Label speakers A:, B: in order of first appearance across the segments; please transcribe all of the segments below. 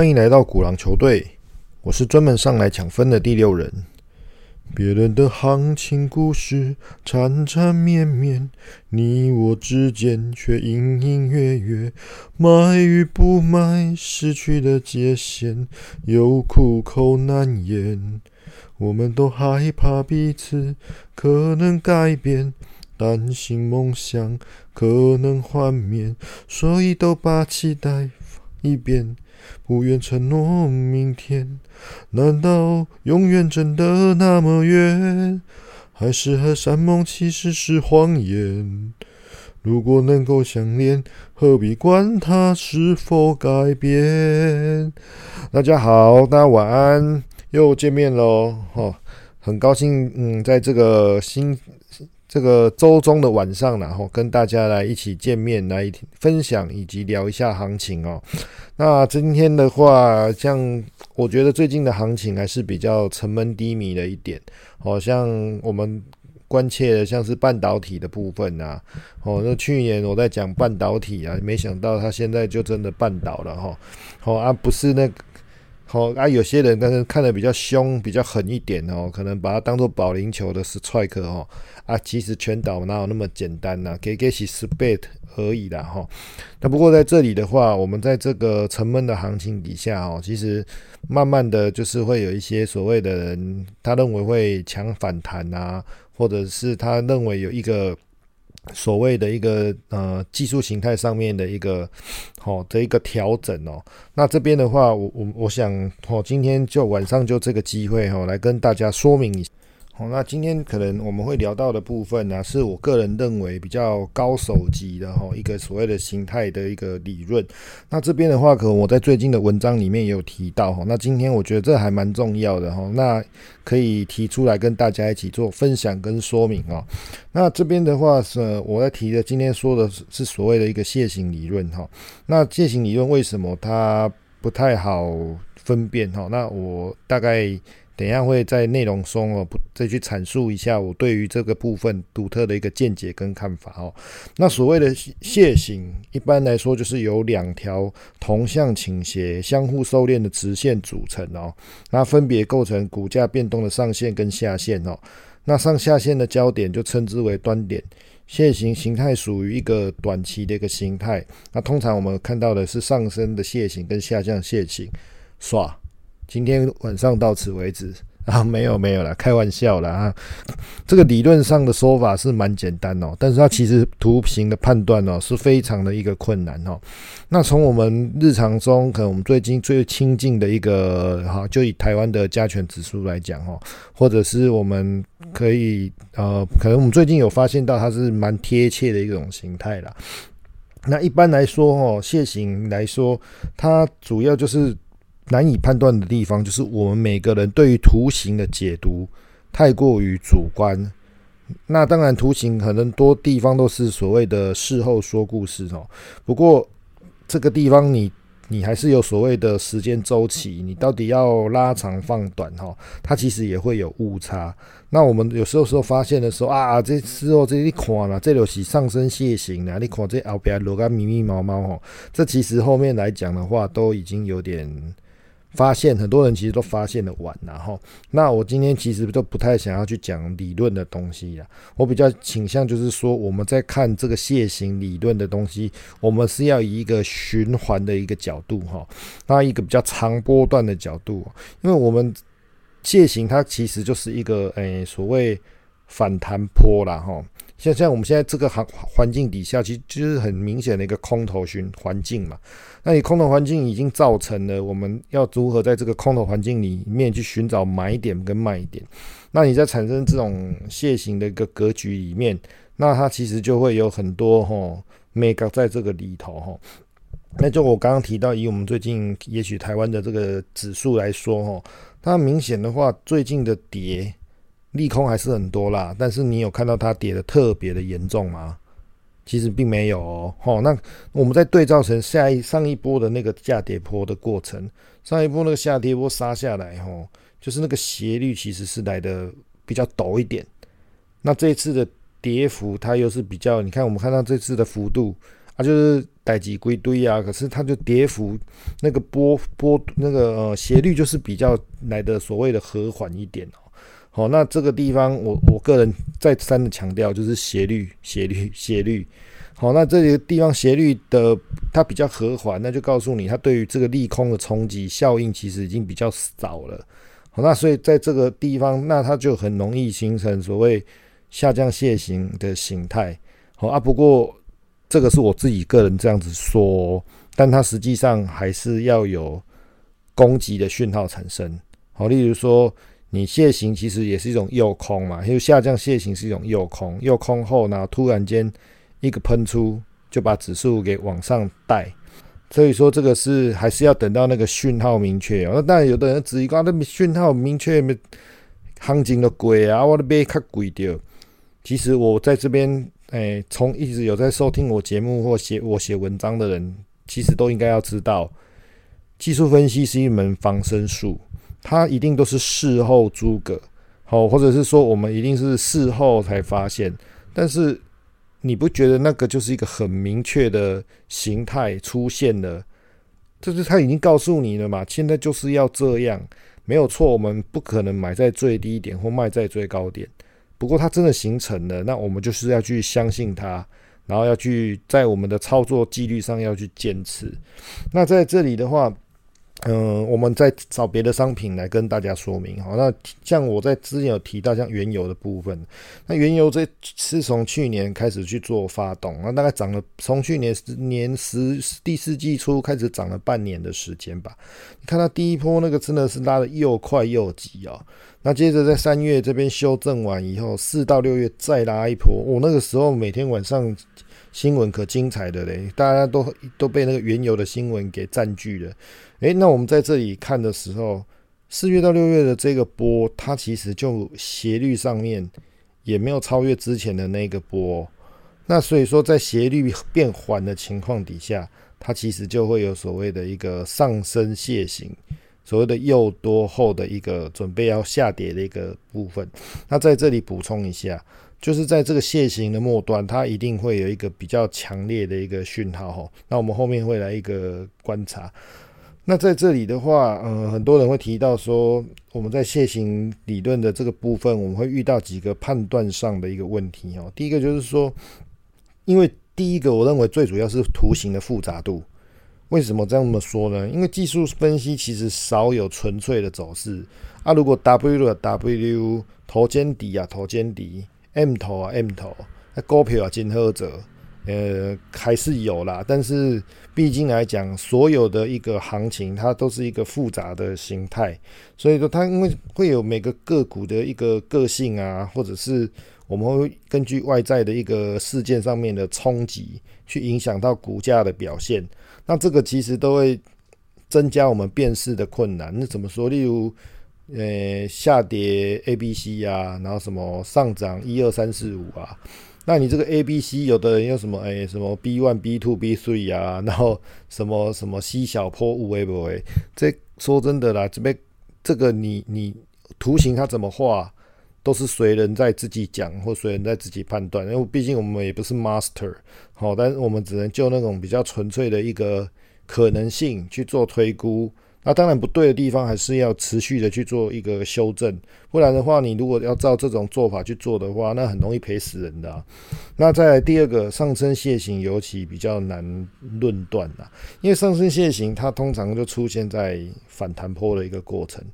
A: 欢迎来到古狼球队，我是专门上来抢分的第六人。别人的行情故事缠缠绵绵，你我之间却隐隐约约，买与不买，失去的界限又苦口难言。我们都害怕彼此可能改变，担心梦想可能幻灭，所以都把期待放一边。不愿承诺明天，难道永远真的那么远？还是和山盟其实是谎言？如果能够相恋，何必管它是否改变？大家好，大家晚安，又见面喽！哈，很高兴，嗯，在这个新。这个周中的晚上，然后跟大家来一起见面，来分享以及聊一下行情哦。那今天的话，像我觉得最近的行情还是比较沉闷低迷的一点，好像我们关切的像是半导体的部分啊。哦，那去年我在讲半导体啊，没想到它现在就真的半倒了哈。好啊，不是那。好啊，有些人但是看的比较凶、比较狠一点哦，可能把它当做保龄球的是踹克哦啊，其实全岛哪有那么简单呢？给给起 spat 而已的哈。那不过在这里的话，我们在这个沉闷的行情底下哦，其实慢慢的就是会有一些所谓的人，他认为会强反弹啊，或者是他认为有一个。所谓的一个呃技术形态上面的一个好的一个调整哦，那这边的话，我我我想哦，今天就晚上就这个机会哦，来跟大家说明一下。好，那今天可能我们会聊到的部分呢，是我个人认为比较高手级的哈，一个所谓的形态的一个理论。那这边的话，可能我在最近的文章里面也有提到哈。那今天我觉得这还蛮重要的哈，那可以提出来跟大家一起做分享跟说明啊。那这边的话是我在提的，今天说的是所谓的一个楔形理论哈。那楔形理论为什么它不太好分辨哈？那我大概。等下会在内容中哦，不再去阐述一下我对于这个部分独特的一个见解跟看法哦。那所谓的楔形，一般来说就是由两条同向倾斜、相互收敛的直线组成哦。那分别构成股价变动的上限跟下限哦。那上下限的焦点就称之为端点。楔形形态属于一个短期的一个形态。那通常我们看到的是上升的楔形跟下降楔形，耍。今天晚上到此为止 啊，没有没有了，开玩笑了啊。这个理论上的说法是蛮简单哦，但是它其实图形的判断哦是非常的一个困难哦。那从我们日常中，可能我们最近最亲近的一个哈，就以台湾的加权指数来讲哦，或者是我们可以呃，可能我们最近有发现到它是蛮贴切的一种形态啦。那一般来说哦，楔形来说，它主要就是。难以判断的地方，就是我们每个人对于图形的解读太过于主观。那当然，图形可能多地方都是所谓的事后说故事哦。不过这个地方，你你还是有所谓的时间周期，你到底要拉长放短哈？它其实也会有误差。那我们有时候时候发现的时候啊，这时候这一看了，这就是上升楔形了。你看这后边落个密密麻麻哈，这其实后面来讲的话，都已经有点。发现很多人其实都发现的晚，然后那我今天其实都不太想要去讲理论的东西了，我比较倾向就是说我们在看这个楔形理论的东西，我们是要以一个循环的一个角度哈，那一个比较长波段的角度，因为我们楔形它其实就是一个诶所谓反弹坡啦哈。像像我们现在这个环环境底下，其实就是很明显的一个空头循环境嘛。那你空头环境已经造成了，我们要如何在这个空头环境里面去寻找买点跟卖点？那你在产生这种楔形的一个格局里面，那它其实就会有很多哈 m e 在这个里头哈。那就我刚刚提到，以我们最近也许台湾的这个指数来说哈，它明显的话，最近的跌。利空还是很多啦，但是你有看到它跌的特别的严重吗？其实并没有哦。好，那我们再对照成下一上一波的那个下跌坡的过程，上一波那个下跌波杀下来，吼，就是那个斜率其实是来的比较陡一点。那这次的跌幅它又是比较，你看我们看到这次的幅度啊，就是待几归堆啊，可是它就跌幅那个波波那个呃斜率就是比较来的所谓的和缓一点哦。哦，那这个地方我我个人再三的强调就是斜率斜率斜率。好，那这个地方斜率的它比较和缓，那就告诉你它对于这个利空的冲击效应其实已经比较少了。好，那所以在这个地方，那它就很容易形成所谓下降楔形的形态。好啊，不过这个是我自己个人这样子说，但它实际上还是要有攻击的讯号产生。好，例如说你楔形其实也是一种诱空嘛，因为下降楔形是一种诱空，诱空后呢，突然间。一个喷出就把指数给往上带，所以说这个是还是要等到那个讯号明确。那当然有的人质疑讲，那讯号明确，行情都贵啊，我的买较贵掉。其实我在这边，诶，从一直有在收听我节目或写我写文章的人，其实都应该要知道，技术分析是一门防身术，它一定都是事后诸葛，好，或者是说我们一定是事后才发现，但是。你不觉得那个就是一个很明确的形态出现了？就是他已经告诉你了嘛，现在就是要这样，没有错。我们不可能买在最低点或卖在最高点。不过它真的形成了，那我们就是要去相信它，然后要去在我们的操作纪律上要去坚持。那在这里的话。嗯，我们再找别的商品来跟大家说明。好，那像我在之前有提到，像原油的部分，那原油这是从去年开始去做发动，那大概涨了，从去年年十第四季初开始涨了半年的时间吧。你看到第一波那个真的是拉的又快又急啊。那接着在三月这边修正完以后，四到六月再拉一波，我那个时候每天晚上新闻可精彩的嘞，大家都都被那个原油的新闻给占据了。诶，那我们在这里看的时候，四月到六月的这个波，它其实就斜率上面也没有超越之前的那个波。那所以说，在斜率变缓的情况底下，它其实就会有所谓的一个上升楔形，所谓的又多后的一个准备要下跌的一个部分。那在这里补充一下，就是在这个楔形的末端，它一定会有一个比较强烈的一个讯号哈。那我们后面会来一个观察。那在这里的话，呃，很多人会提到说，我们在楔形理论的这个部分，我们会遇到几个判断上的一个问题哦。第一个就是说，因为第一个我认为最主要是图形的复杂度。为什么这么说呢？因为技术分析其实少有纯粹的走势啊。如果 W W 头肩底啊，头肩底，M 头啊，M 头，那股票啊，金合者。呃，还是有啦，但是毕竟来讲，所有的一个行情，它都是一个复杂的形态，所以说它因为会有每个个股的一个个性啊，或者是我们会根据外在的一个事件上面的冲击，去影响到股价的表现。那这个其实都会增加我们辨识的困难。那怎么说？例如，呃，下跌 A、B、C 啊，然后什么上涨一二三四五啊。那你这个 A、B、C，有的人用什么？哎，什么 B one、B two、B three 啊，然后什么什么 C 小坡五 A 不 A？这说真的啦，这边这个你你图形它怎么画，都是随人在自己讲，或随人在自己判断。因为毕竟我们也不是 master，好，但是我们只能就那种比较纯粹的一个可能性去做推估。那当然不对的地方，还是要持续的去做一个修正，不然的话，你如果要照这种做法去做的话，那很容易赔死人的。那在第二个上升楔形，尤其比较难论断啊，因为上升楔形它通常就出现在反弹坡的一个过程。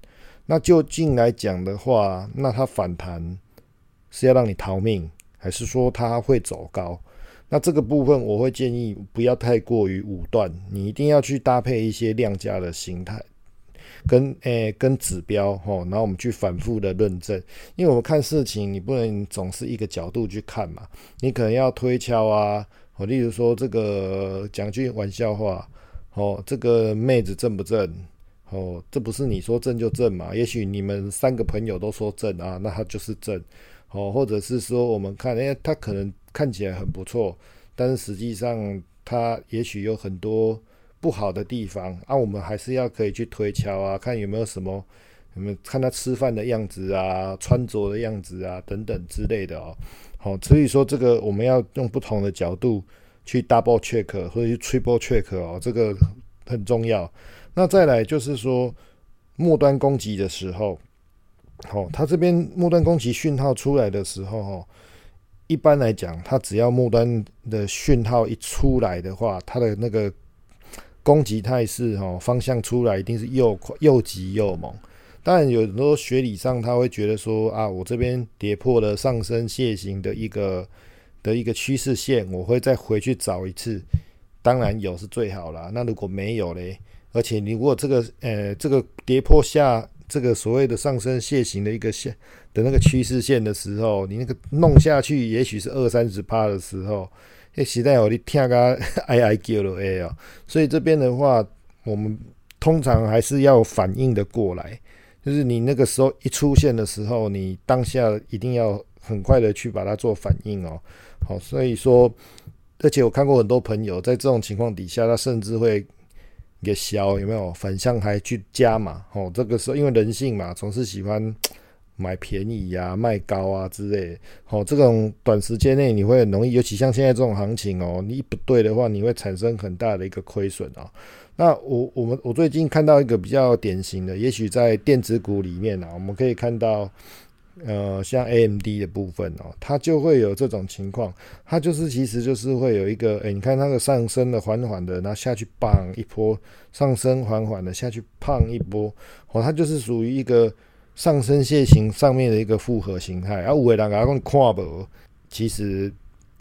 A: 那就近来讲的话，那它反弹是要让你逃命，还是说它会走高？那这个部分我会建议不要太过于武断，你一定要去搭配一些量价的形态，跟诶跟指标吼，然后我们去反复的论证，因为我们看事情你不能总是一个角度去看嘛，你可能要推敲啊，哦，例如说这个讲句玩笑话，哦，这个妹子正不正？哦，这不是你说正就正嘛？也许你们三个朋友都说正啊，那他就是正。哦，或者是说我们看，哎，他可能看起来很不错，但是实际上他也许有很多不好的地方啊。我们还是要可以去推敲啊，看有没有什么，有没有看他吃饭的样子啊，穿着的样子啊等等之类的哦。好，所以说这个我们要用不同的角度去 double check 或者去 triple check 哦，这个很重要。那再来就是说末端攻击的时候，哦，它这边末端攻击讯号出来的时候，哦，一般来讲，它只要末端的讯号一出来的话，它的那个攻击态势，哦，方向出来一定是又快又急又猛。当然，有很多学理上他会觉得说啊，我这边跌破了上升楔形的一个。的一个趋势线，我会再回去找一次。当然有是最好啦。那如果没有嘞，而且你如果这个呃这个跌破下这个所谓的上升楔形的一个线的那个趋势线的时候，你那个弄下去，也许是二三十趴的时候，诶，实在我你听个哎哎叫了哎哦。所以这边的话，我们通常还是要反应的过来，就是你那个时候一出现的时候，你当下一定要很快的去把它做反应哦。好，所以说，而且我看过很多朋友在这种情况底下，他甚至会给消，有没有反向还去加嘛？哦，这个时候因为人性嘛，总是喜欢买便宜呀、卖高啊之类。哦，这种短时间内你会很容易，尤其像现在这种行情哦，你不对的话，你会产生很大的一个亏损啊。那我我们我最近看到一个比较典型的，也许在电子股里面啊，我们可以看到。呃，像 A M D 的部分哦，它就会有这种情况，它就是其实就是会有一个，哎，你看那个上升的缓缓的，然后下去棒一波，上升缓缓的下去胖一波，哦，它就是属于一个上升楔形上面的一个复合形态，啊五位两个共跨博，其实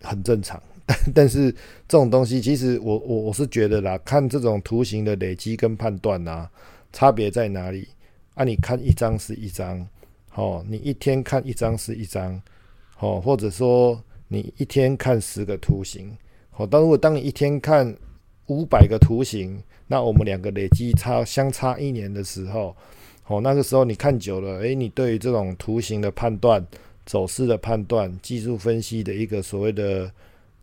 A: 很正常，但是这种东西其实我我我是觉得啦，看这种图形的累积跟判断呐，差别在哪里？啊，你看一张是一张。哦，你一天看一张是一张，哦，或者说你一天看十个图形，哦，但如果当你一天看五百个图形，那我们两个累积差相差一年的时候，哦，那个时候你看久了，诶，你对于这种图形的判断、走势的判断、技术分析的一个所谓的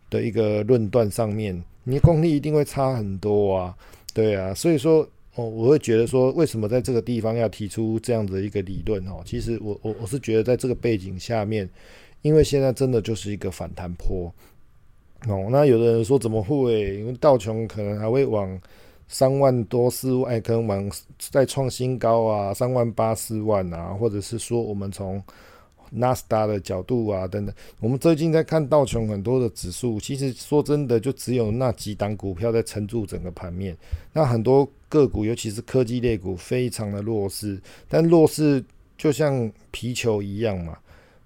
A: 的一个论断上面，你功力一定会差很多啊，对啊，所以说。哦，我会觉得说，为什么在这个地方要提出这样的一个理论？哦，其实我我我是觉得，在这个背景下面，因为现在真的就是一个反弹坡。哦，那有的人说怎么会？因为道琼可能还会往三万多、四万，可能往再创新高啊，三万八、四万啊，或者是说我们从。纳斯达的角度啊，等等，我们最近在看道琼很多的指数，其实说真的，就只有那几档股票在撑住整个盘面。那很多个股，尤其是科技类股，非常的弱势。但弱势就像皮球一样嘛，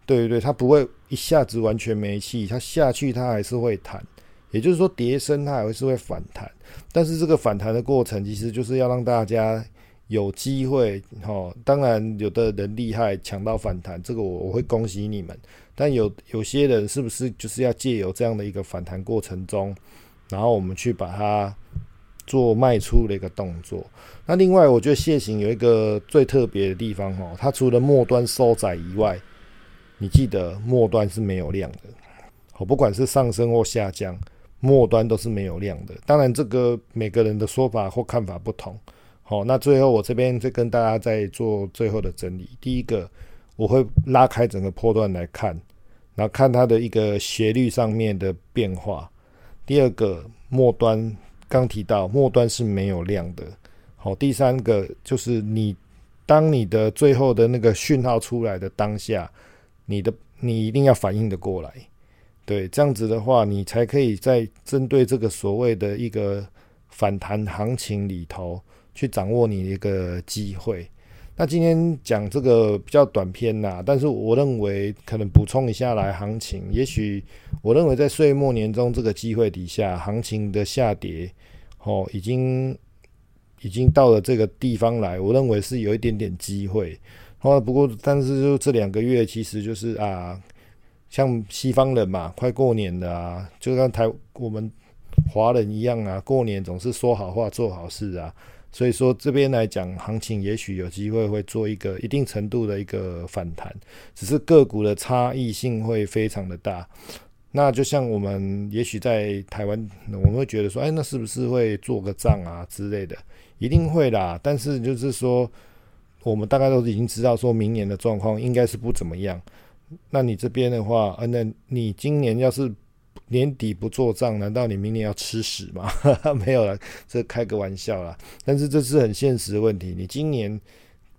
A: 对对对，它不会一下子完全没气，它下去它还是会弹，也就是说跌升它还是会反弹。但是这个反弹的过程，其实就是要让大家。有机会，哈，当然有的人厉害抢到反弹，这个我我会恭喜你们。但有有些人是不是就是要借由这样的一个反弹过程中，然后我们去把它做卖出的一个动作？那另外，我觉得蟹形有一个最特别的地方，哈，它除了末端收窄以外，你记得末端是没有量的，哦，不管是上升或下降，末端都是没有量的。当然，这个每个人的说法或看法不同。好，那最后我这边再跟大家再做最后的整理。第一个，我会拉开整个波段来看，然后看它的一个斜率上面的变化。第二个，末端刚提到末端是没有量的。好，第三个就是你当你的最后的那个讯号出来的当下，你的你一定要反应的过来。对，这样子的话，你才可以在针对这个所谓的一个反弹行情里头。去掌握你的一个机会。那今天讲这个比较短篇呐，但是我认为可能补充一下来行情。也许我认为在岁末年终这个机会底下，行情的下跌，哦，已经已经到了这个地方来，我认为是有一点点机会。哦，不过但是就这两个月，其实就是啊，像西方人嘛，快过年了啊，就像台我们华人一样啊，过年总是说好话做好事啊。所以说这边来讲，行情也许有机会会做一个一定程度的一个反弹，只是个股的差异性会非常的大。那就像我们也许在台湾，我们会觉得说，哎，那是不是会做个账啊之类的？一定会啦。但是就是说，我们大概都已经知道，说明年的状况应该是不怎么样。那你这边的话，呃，那你今年要是年底不做账，难道你明年要吃屎吗？没有了，这开个玩笑啦。但是这是很现实的问题。你今年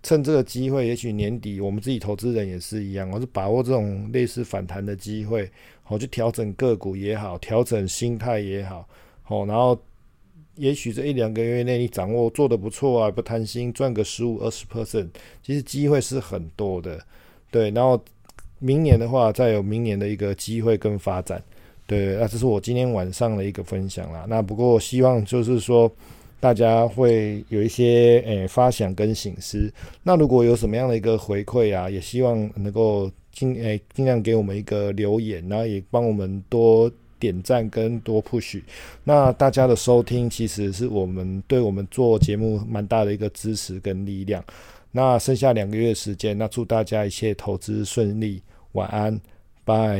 A: 趁这个机会，也许年底我们自己投资人也是一样，我是把握这种类似反弹的机会，好去调整个股也好，调整心态也好，好，然后也许这一两个月内你掌握做的不错啊，不贪心，赚个十五二十 percent，其实机会是很多的。对，然后明年的话，再有明年的一个机会跟发展。对，那这是我今天晚上的一个分享啦。那不过希望就是说，大家会有一些诶发想跟醒思。那如果有什么样的一个回馈啊，也希望能够尽诶尽量给我们一个留言，然后也帮我们多点赞跟多 push。那大家的收听其实是我们对我们做节目蛮大的一个支持跟力量。那剩下两个月时间，那祝大家一切投资顺利，晚安，拜。